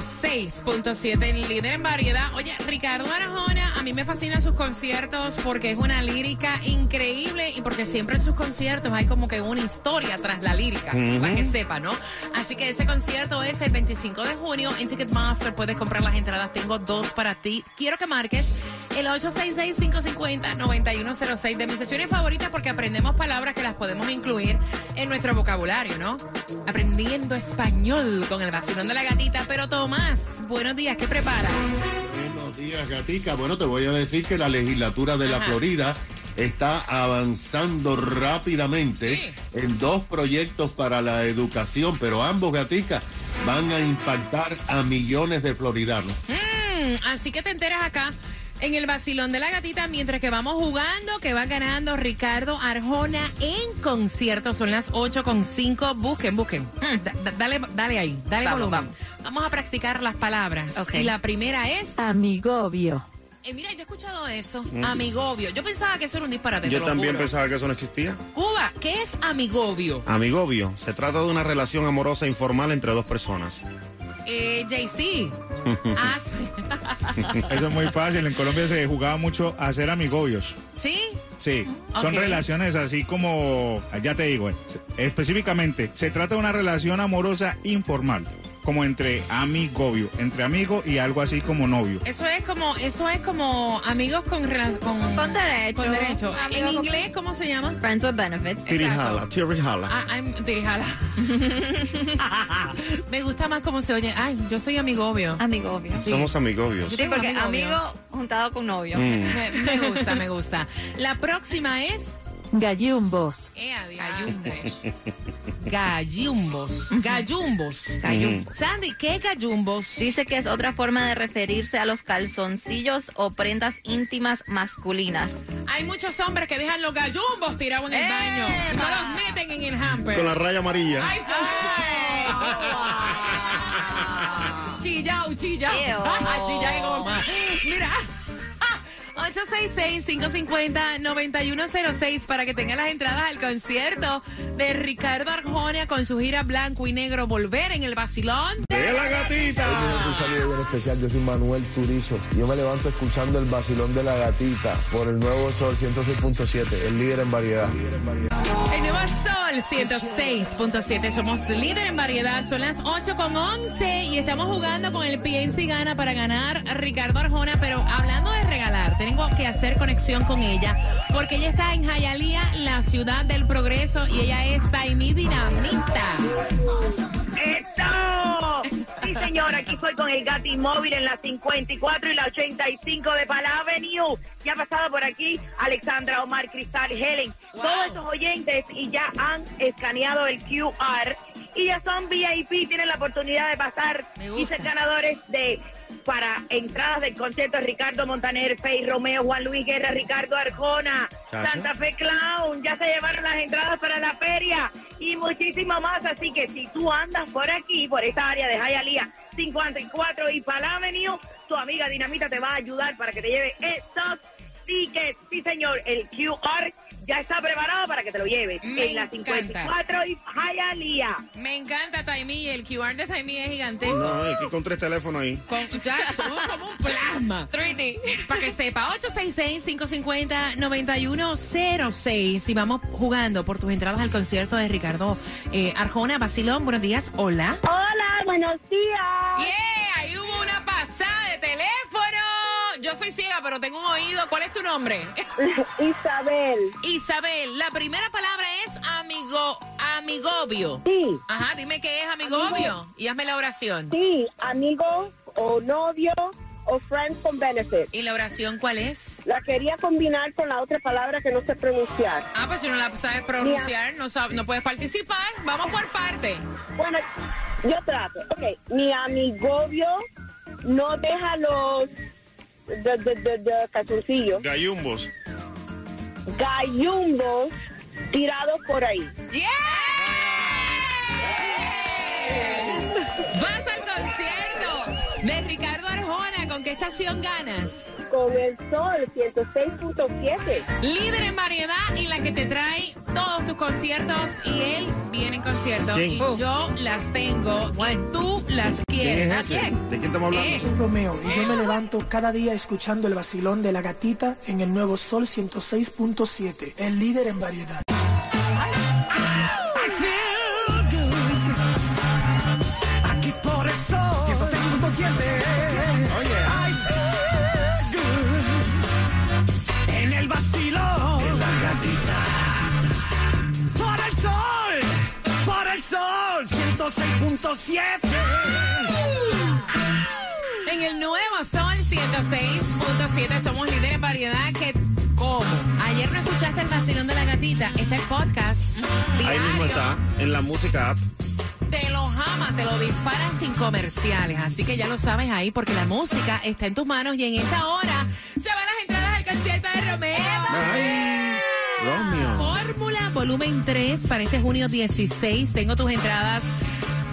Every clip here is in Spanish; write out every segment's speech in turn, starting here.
106.7, el líder en variedad. Oye, Ricardo Arjona, a mí me fascinan sus conciertos porque es una lírica increíble y porque siempre en sus conciertos hay como que una historia tras la lírica, para que sepa, ¿no? Así que ese concierto es el 25 de junio en Ticketmaster. Puedes comprar las entradas, tengo dos para ti. Quiero que marques el 866-550-9106 de mis sesiones favoritas porque aprendemos palabras que las podemos incluir en nuestro vocabulario, ¿no? Aprendiendo español con el vacilón de la gatita. Pero Tomás, buenos días, ¿qué prepara? Buenos días, Gatica. Bueno, te voy a decir que la legislatura de la. Florida está avanzando rápidamente en dos proyectos para la educación, pero ambos, Gatica, van a impactar a millones de floridanos. Mm, así que te enteras acá en el vacilón de la gatita mientras que vamos jugando, que va ganando Ricardo Arjona en concierto. Son las 8 con 5. Busquen, busquen. Mm, da- da- dale, dale ahí, dale Vamos, volumen. vamos. Vamos a practicar las palabras. Y la primera es. Amigobio. eh, mira, yo he escuchado eso. Amigobio. Yo pensaba que eso era un disparate. te Yo también juro. pensaba que eso no existía. Cuba, ¿qué es amigobio? Amigobio, se trata de una relación amorosa informal entre dos personas. Eh, JC. Ah, Eso es muy fácil. En Colombia se jugaba mucho a ser amigobios. ¿Sí? Sí, son relaciones así como, ya te digo, eh, específicamente, se trata de una relación amorosa informal, como entre amigobio, entre amigo y algo así como novio. Eso es como, eso es como amigos con con, Con derecho. con derecho. En inglés, ¿cómo se llama? Friends with benefits. Tirijala, tirijala. Ah, I'm Tirijala. Me gusta más cómo se oye. Ay, yo soy amigo obvio. Amigobio. sí. Somos amigobios. Sí, porque amigo juntado con novio. Mm. Me, me gusta, me gusta. La próxima es Gallumbos. Ea, diantre. Gallumbos. Gallumbos. Gallumbos. Sandy, ¿qué gallumbos? Dice que es otra forma de referirse a los calzoncillos o prendas íntimas masculinas. Hay muchos hombres que dejan los gallumbos tirados en el ¡Epa! baño. No los meten en el hamper. Con la raya amarilla. ¡Ay! Chillao, chillao. Chillao. Mira. 866-550-9106 para que tengan las entradas al concierto de Ricardo Arjona con su gira blanco y negro Volver en el Basilón. ¡De la gatita! Un saludo bien especial, yo soy Manuel Turizo. Yo me levanto escuchando el vacilón de la gatita por el nuevo Sol 106.7, el líder en variedad. El nuevo Sol 106.7. Somos líder en variedad. Son las 8 con 11 y estamos jugando con el PNC Gana para ganar a Ricardo Arjona. Pero hablando de regalar, tengo que hacer conexión con ella porque ella está en Jayalía, la ciudad del progreso, y ella es Taimí Dinamita. ¡Eso! Sí, señor, aquí estoy con el Gati Móvil en la 54 y la 85 de Pala Avenue. Ya ha pasado por aquí Alexandra, Omar, Cristal, Helen, todos estos oyentes y ya han escaneado el QR y ya son VIP, tienen la oportunidad de pasar y ser ganadores de para entradas del concierto Ricardo Montaner, Fey Romeo, Juan Luis Guerra, Ricardo Arjona, Chacho. Santa Fe Clown, ya se llevaron las entradas para la feria y muchísimo más. Así que si tú andas por aquí, por esta área de Hialeah 54 y Pala Avenue, tu amiga Dinamita te va a ayudar para que te lleve estos tickets. Sí, señor, el QR ya está preparado para que te lo lleves Me en la encanta. 54 y Hialeah. Me encanta Taimí. El QR de Taimí es gigante. No, es que con tres teléfonos ahí. Con, ya somos como un plasma. 3D. Para que sepa, 866-550-9106. Y vamos jugando por tus entradas al concierto de Ricardo eh, Arjona. Basilón, buenos días. Hola. Hola, buenos días. Yeah, pero tengo un oído. ¿Cuál es tu nombre? Isabel. Isabel, la primera palabra es amigo, amigobio. Sí. Ajá, dime qué es amigobio y hazme la oración. Sí, amigo o novio o friend con benefit. ¿Y la oración cuál es? La quería combinar con la otra palabra que no sé pronunciar. Ah, pues si no la sabes pronunciar, no, sab- no puedes participar. Vamos por parte. Bueno, yo trato. Ok, mi amigobio no deja los de, de, de- de calzoncillos, Gallumbos. gallumbos tirados por ahí. ¡Yes! Estación ganas? Con el sol 106.7. Líder en variedad y la que te trae todos tus conciertos y él viene en concierto ¿Quién? y yo las tengo y tú las ¿Quién quieres. es ese? ¿A quién? ¿De quién estamos hablando? Eh. Soy Romeo y yo me levanto cada día escuchando el vacilón de la gatita en el nuevo Sol 106.7, el líder en variedad. 106.7. En el nuevo Sol 106.7 somos líder en variedad que ¿cómo? Ayer no escuchaste el vacilón de la gatita, está el podcast. Ahí mismo está, en la música app. Te lo jama, te lo disparan sin comerciales. Así que ya lo sabes ahí porque la música está en tus manos y en esta hora se van las entradas al concierto de. Romeo. Fórmula volumen 3 para este junio 16. Tengo tus entradas.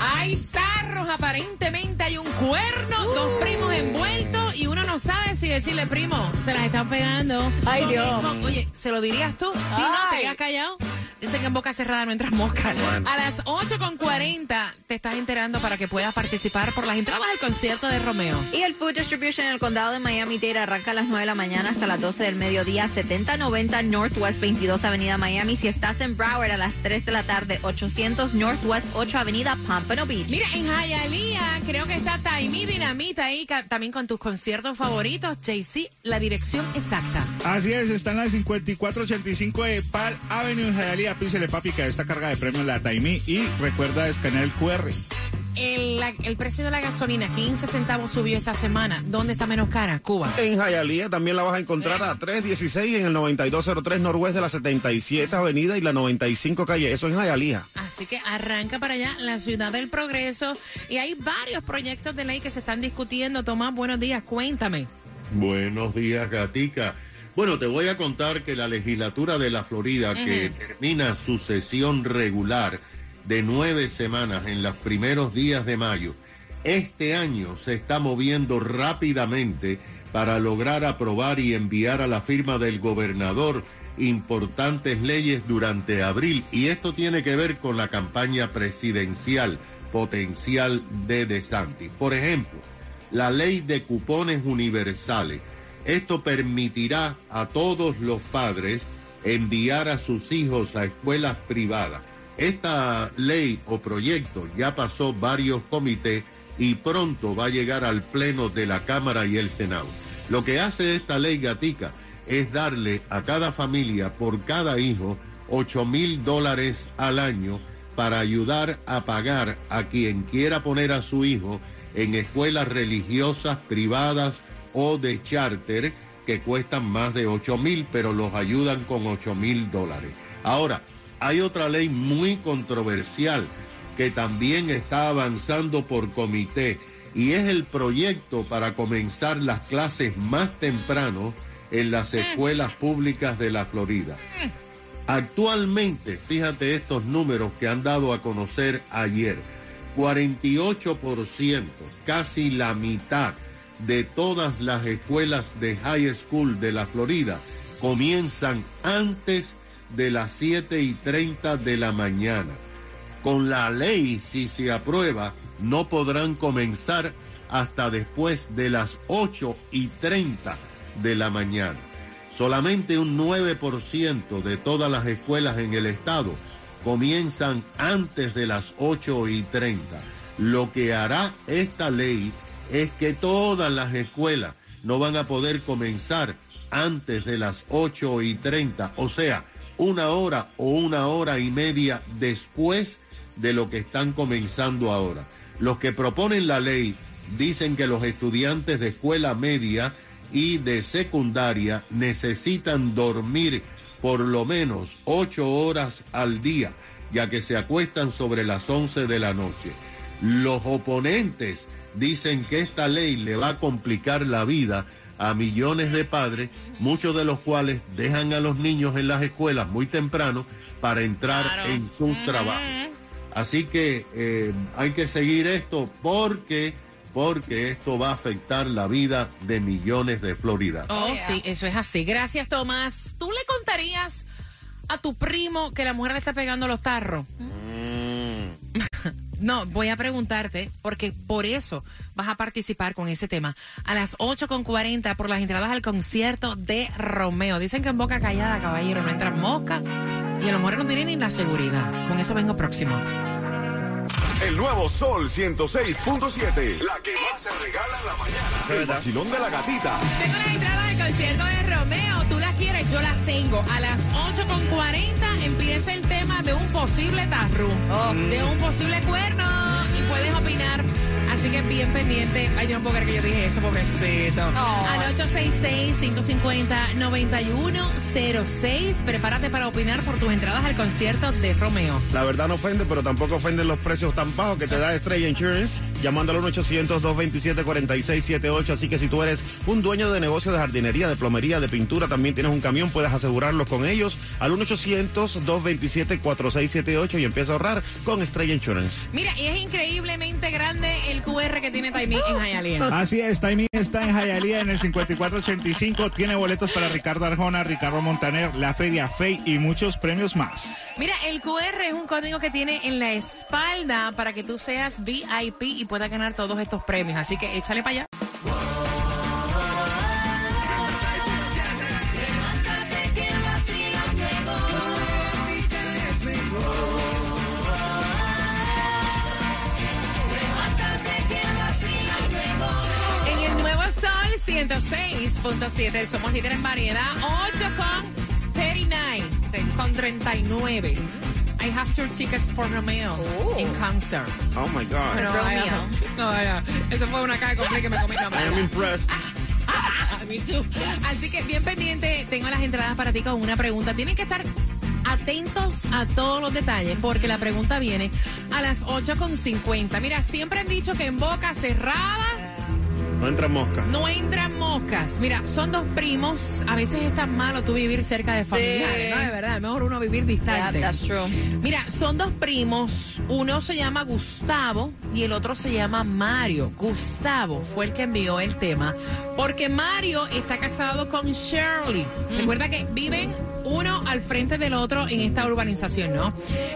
Hay tarros, aparentemente hay un cuerno, dos primos envueltos y uno no sabe si decirle primo, se las están pegando. Ay, Dios. oye, ¿se lo dirías tú? Si no, te quedas callado. Dicen que en boca cerrada no entras mosca. A las 8.40 te estás enterando para que puedas participar por las entradas al concierto de Romeo. Y el Food Distribution en el condado de Miami-Dade arranca a las 9 de la mañana hasta las 12 del mediodía, 7090 Northwest 22 Avenida Miami. Si estás en Broward a las 3 de la tarde, 800 Northwest 8 Avenida Pompano Beach. Mira, en Hialeah creo que está Taimí Dinamita ahí también con tus conciertos favoritos. JC, la dirección exacta. Así es, está en la 5485 de Pal Avenue en Hialeah. Písele, papi, que esta carga de premios la Taimí. Y recuerda escanear el QR. El, la- el precio de la gasolina, 15 centavos subió esta semana. ¿Dónde está menos cara? Cuba. En Hialeah también la vas a encontrar a 316 en el 9203 Noroeste de la 77 Avenida y la 95 Calle. Eso en Hialeah. Así que arranca para allá la ciudad del progreso. Y hay varios proyectos de ley que se están discutiendo. Tomás, buenos días, cuéntame. Buenos días, Gatica. Bueno, te voy a contar que la legislatura de la Florida, que termina su sesión regular de nueve semanas en los primeros días de mayo, este año se está moviendo rápidamente para lograr aprobar y enviar a la firma del gobernador importantes leyes durante abril. Y esto tiene que ver con la campaña presidencial potencial de DeSantis. Por ejemplo, la ley de cupones universales. Esto permitirá a todos los padres enviar a sus hijos a escuelas privadas. Esta ley o proyecto ya pasó varios comités y pronto va a llegar al pleno de la Cámara y el Senado. Lo que hace esta ley gatica es darle a cada familia por cada hijo 8 mil dólares al año para ayudar a pagar a quien quiera poner a su hijo en escuelas religiosas privadas o de charter que cuestan más de 8 mil, pero los ayudan con 8 mil dólares. Ahora, hay otra ley muy controversial que también está avanzando por comité y es el proyecto para comenzar las clases más temprano en las escuelas públicas de la Florida. Actualmente, fíjate estos números que han dado a conocer ayer, 48%, casi la mitad de todas las escuelas de high school de la Florida comienzan antes de las 7 y 30 de la mañana. Con la ley, si se aprueba, no podrán comenzar hasta después de las 8 y 30 de la mañana. Solamente un 9% de todas las escuelas en el estado comienzan antes de las 8 y 30. Lo que hará esta ley es que todas las escuelas no van a poder comenzar antes de las 8 y 30, o sea, una hora o una hora y media después de lo que están comenzando ahora. Los que proponen la ley dicen que los estudiantes de escuela media y de secundaria necesitan dormir por lo menos ocho horas al día, ya que se acuestan sobre las 11 de la noche. Los oponentes dicen que esta ley le va a complicar la vida a millones de padres, muchos de los cuales dejan a los niños en las escuelas muy temprano para entrar en sus trabajos. Así que eh, hay que seguir esto porque porque esto va a afectar la vida de millones de Florida. Oh, sí, eso es así. Gracias, Tomás. ¿Tú le contarías a tu primo que la mujer le está pegando los tarros? No, voy a preguntarte, porque por eso vas a participar con ese tema. A las 8.40 por las entradas al concierto de Romeo. Dicen que en boca callada, caballero, no entran mosca. Y a lo mejor no tienen ni la seguridad. Con eso vengo próximo. El nuevo Sol 106.7. La que más se regala en la mañana. El vacilón de la gatita. Tengo las entradas al concierto de Romeo. ¿Tú las quieres? Yo las tengo. A las 8.40 empieza el tema de un posible tarru. De un posible cuerno. Y puedes opinar. Así que bien pendiente. Ay, yo no puedo creer que yo dije eso, pobrecito. Al 866-550-9106. Prepárate para opinar por tus entradas al concierto de Romeo. La verdad no ofende, pero tampoco ofenden los precios tan bajos que te da Estrella Insurance. Llamándolo al 1-800-227-4678. Así que si tú eres un dueño de negocio de jardinería, de plomería, de pintura, también tienes un camión, puedes asegurarlo con ellos al 1-800-227-4678 y empieza a ahorrar con Estrella Insurance. Mira, y es increíblemente grande el QR que tiene Taimí en Hialeah. Así es, Taimí está en Hialeah en el 5485. Tiene boletos para Ricardo Arjona, Ricardo Montaner, la Feria Fey y muchos premios más. Mira, el QR es un código que tiene en la espalda para que tú seas VIP y puedas ganar todos estos premios. Así que échale para allá. 106.7 somos líderes en variedad 8 con 39 con 39 I have two tickets for Romeo in concert Oh my God. Pero, Romeo. No, no, eso fue una cara completa que me comí. No, I am impressed. Me too. Así que bien pendiente, tengo las entradas para ti con una pregunta. Tienen que estar atentos a todos los detalles porque la pregunta viene a las 8.50. Mira, siempre han dicho que en boca cerrada No entra mosca. no entran moscas. Mira, son dos primos. A veces es tan malo tú vivir cerca de familiares, ¿no? De verdad, es mejor uno vivir Yeah, distante. that's true. Mira, son dos primos. Uno se llama Gustavo y el otro se llama Mario. Gustavo fue el que envió el tema porque Mario está casado con Shirley. Recuerda que viven uno al frente del otro en esta urbanización, ¿no?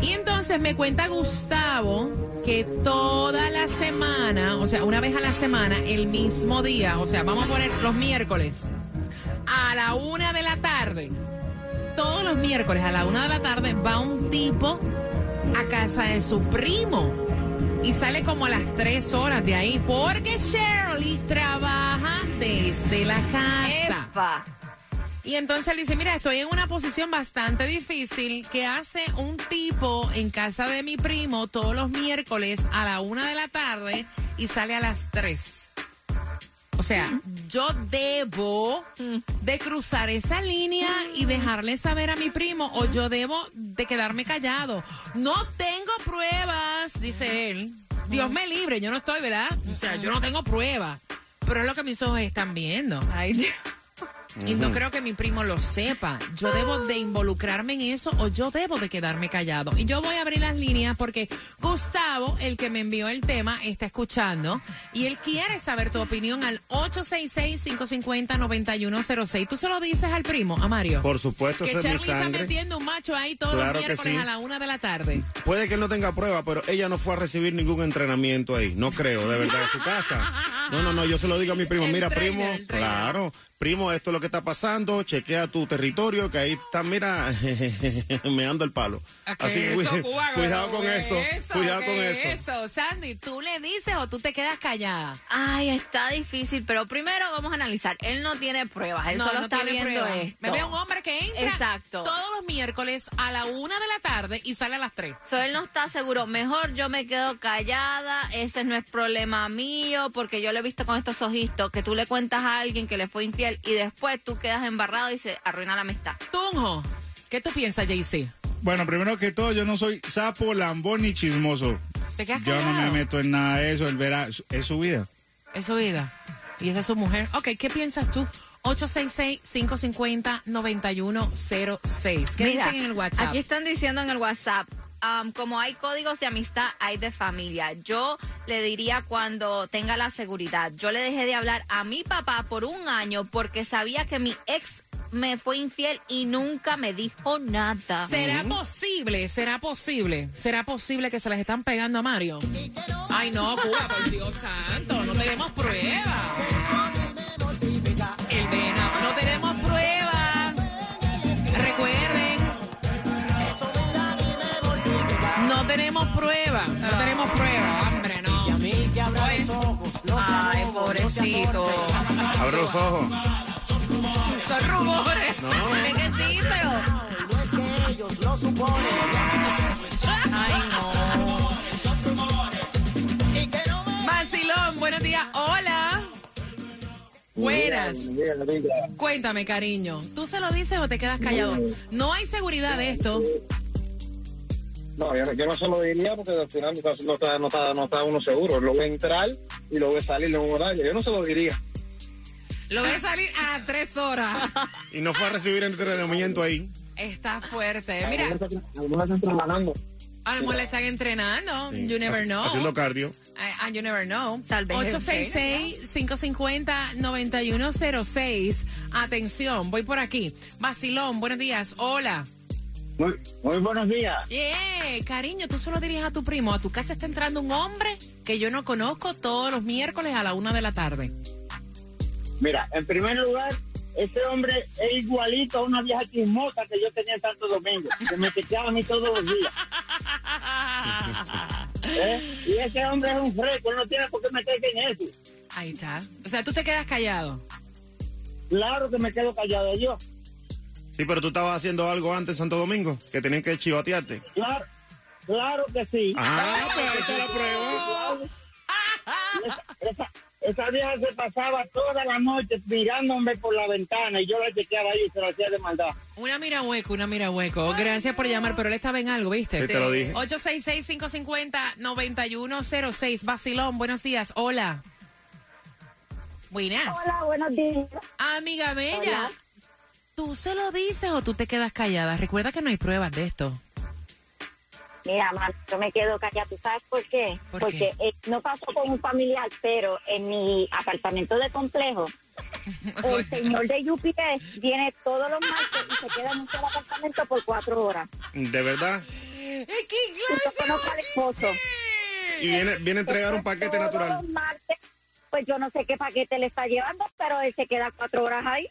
Y entonces me cuenta Gustavo que toda la semana, o sea, una vez a la semana, el mismo día, o sea, vamos a poner los miércoles, a la una de la tarde, todos los miércoles a la una de la tarde va un tipo a casa de su primo y sale como a las tres horas de ahí porque Shirley trabaja desde la casa. Y entonces él dice, mira, estoy en una posición bastante difícil que hace un tipo en casa de mi primo todos los miércoles a la una de la tarde y sale a las tres. O sea, yo debo de cruzar esa línea y dejarle saber a mi primo o yo debo de quedarme callado. No tengo pruebas, dice él. Dios me libre, yo no estoy, ¿verdad? O sea, yo no tengo pruebas. Pero es lo que mis ojos están viendo. Ay, Dios. Y no creo que mi primo lo sepa. Yo debo de involucrarme en eso o yo debo de quedarme callado. Y yo voy a abrir las líneas porque Gustavo, el que me envió el tema, está escuchando y él quiere saber tu opinión al 866-550-9106. ¿Tú se lo dices al primo, a Mario? Por supuesto, que Charlie está metiendo un macho ahí todos Claro los miércoles sí. a la una de la tarde. Puede que él no tenga prueba, pero ella no fue a recibir ningún entrenamiento ahí. No creo, de verdad, en su casa. No, no, no, yo se lo digo a mi primo. El Mira, trainer, primo, claro, primo, esto es lo que está pasando, chequea tu territorio, que ahí está, mira, meando el palo. Así que Eso, cu- Cuba, cuidado con ¿qué eso, es cuidado ¿Qué con es eso. eso? Sandy, ¿tú le dices o tú te quedas callada? Ay, está difícil, pero primero vamos a analizar. Él no tiene pruebas, él No, solo no está viendo esto. Me veo un hombre que entra Exacto. todos los miércoles a la una de la tarde y sale a las tres. So, él no está seguro. Mejor yo me quedo callada. Ese no es problema mío, porque yo lo he visto con estos ojitos que tú le cuentas a alguien que le fue infiel y después tú quedas embarrado y se arruina la amistad. Tunjo, ¿qué tú piensas, JC? Bueno, primero que todo, yo no soy sapo, lambón ni chismoso. ¿Te quedas Yo no me meto en nada de eso, él verá, es su vida. Es su vida. Y esa es su mujer. Ok, ¿qué piensas tú? 866-550-9106. ¿Qué Mira, dicen en el WhatsApp? Aquí están diciendo en el WhatsApp. Um, como hay códigos de amistad, hay de familia. Yo le diría cuando tenga la seguridad. Yo le dejé de hablar a mi papá por un año porque sabía que mi ex me fue infiel y nunca me dijo nada. ¿Será posible? ¿Será posible? ¿Será posible que se les están pegando a Mario? Ay, no, Cuba, por Dios santo, no tenemos pruebas. El tenemos pruebas, no tenemos pruebas, hombre, no. Ay, pobrecito. Abre los ojos. Son rumores. No. Ve que sí, pero Ay, no. Vacilón, buenos días. Hola. Buenas. Cuéntame, cariño. ¿Tú se lo dices o te quedas callado? No hay seguridad de esto. No, yo, no- yo no se lo diría porque al final no está, no está, no está, no está uno seguro. Lo ve entrar y lo ve salir en un horario. Yo no se lo diría. Lo ves salir a tres horas. Y no fue a recibir entrenamiento ahí. Está fuerte. Mira, Algunos están trabajando. a lo mejor le están entrenando. Sí, You never know. Haciendo cardio. You never know. Tal vez 866-550-9106. Atención, voy por aquí. Vacilón, buenos días. Hola. Muy, muy buenos días. Yeah, cariño, tú solo dirías a tu primo, a tu casa está entrando un hombre que yo no conozco todos los miércoles a la una de la tarde. Mira, en primer lugar, ese hombre es igualito a una vieja chismosa que yo tenía en Santo Domingo, que me chequeaba a mí todos los días. ¿Eh? Y ese hombre es un fresco, no tiene por qué meterse en eso. Ahí está. O sea, tú te quedas callado. Claro que me quedo callado yo. Sí, pero tú estabas haciendo algo antes en Santo Domingo, que tenían que chivatearte. Claro, claro que sí. Ah, pues ahí está la prueba. Esa, vieja se pasaba toda la noche mirándome por la ventana y yo la chequeaba ahí y se lo hacía de maldad. Una mira hueco, una mira hueco. Gracias por llamar, pero él estaba en algo, ¿viste? Sí, te lo dije. 866-550-9106. Vacilón, buenos días. Hola. Buenas. Hola, buenos días. Amiga bella. Hola. ¿Tú se lo dices o tú te quedas callada? Recuerda que no hay pruebas de esto. Mira, man, yo me quedo callada. ¿Tú sabes por qué? ¿Por Porque qué? eh, no pasó con un familiar, pero en mi apartamento de complejo, el señor de UPS viene todos los martes y se queda en un solo apartamento por cuatro horas. De verdad. ¿Qué conozco al esposo. Y viene, viene a entregar un paquete Todos natural. los martes, pues yo no sé qué paquete le está llevando, pero él se queda cuatro horas ahí.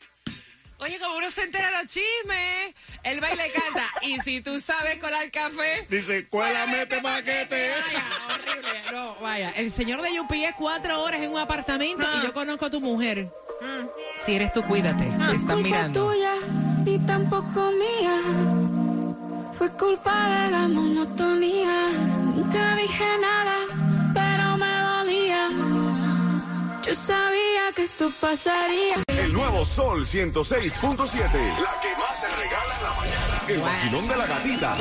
Oye, como uno se entera los chismes, el baile canta. Y si tú sabes colar café. Dice, cuélame este paquete. Vaya, horrible. No, vaya. El señor de UPS cuatro horas en un apartamento y yo conozco a tu mujer. Si eres tú, cuídate. Te están mirando. tuya y tampoco mía. Fue culpa de la monotonía. Nunca dije nada, pero me dolía. Yo sabía que esto pasaría. Nuevo Sol 106.7. La que más se regala en la mañana. El vacilón de la gatita.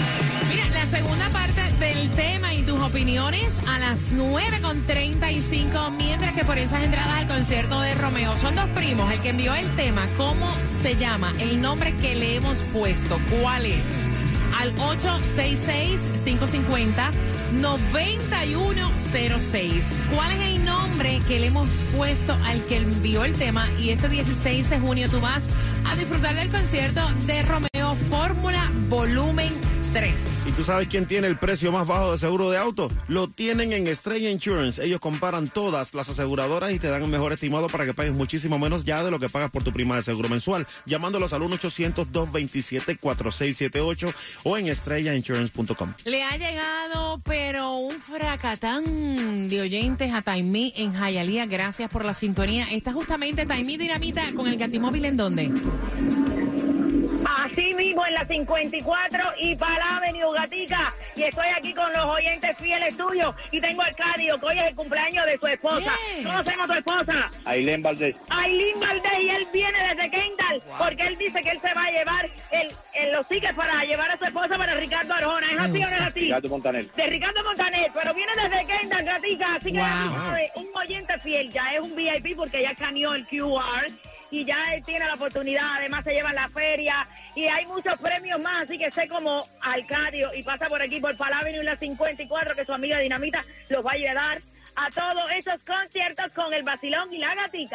Mira, la segunda parte del tema y tus opiniones a las 9.35, mientras que por esas entradas al concierto de Romeo son dos primos. El que envió el tema, ¿cómo se llama? El nombre que le hemos puesto, ¿cuál es? Al 866-550-9106. ¿Cuál es el que le hemos puesto al que envió el tema? Y este 16 de junio tú vas a disfrutar del concierto de Romeo Fórmula Volumen ¿Y tú sabes quién tiene el precio más bajo de seguro de auto? Lo tienen en Estrella Insurance. Ellos comparan todas las aseguradoras y te dan un mejor estimado para que pagues muchísimo menos ya de lo que pagas por tu prima de seguro mensual. Llamándolos al 1-800-227-4678 o en estrellainsurance.com. Le ha llegado, pero un fracatán de oyentes a Taimí en Jayalía. Gracias por la sintonía. Está justamente Taimí Dinamita con el Gatimóvil en dónde? Así mismo en la 54 y para Gatica. Y estoy aquí con los oyentes fieles tuyos. Y tengo al Cadio, que hoy es el cumpleaños de su esposa. ¿Cómo se llama tu esposa? Ailén Valdés. Ailín Valdés. Y él viene desde Kendall. Porque él dice que él se va a llevar el, el- los tickets para llevar a su esposa para Ricardo Arjona. ¿Es así o no es así? Ricardo Montaner. De Ricardo Montaner. Pero viene desde Kendall, Gatica. Así que sabes, un oyente fiel. Ya es un VIP porque ya escaneó el QR y ya él tiene la oportunidad, además se lleva la feria y hay muchos premios más, así que sé como Alcadio y pasa por aquí por Palavino y la 54 que su amiga Dinamita los va a ayudar a todos esos conciertos con el vacilón y la gatita.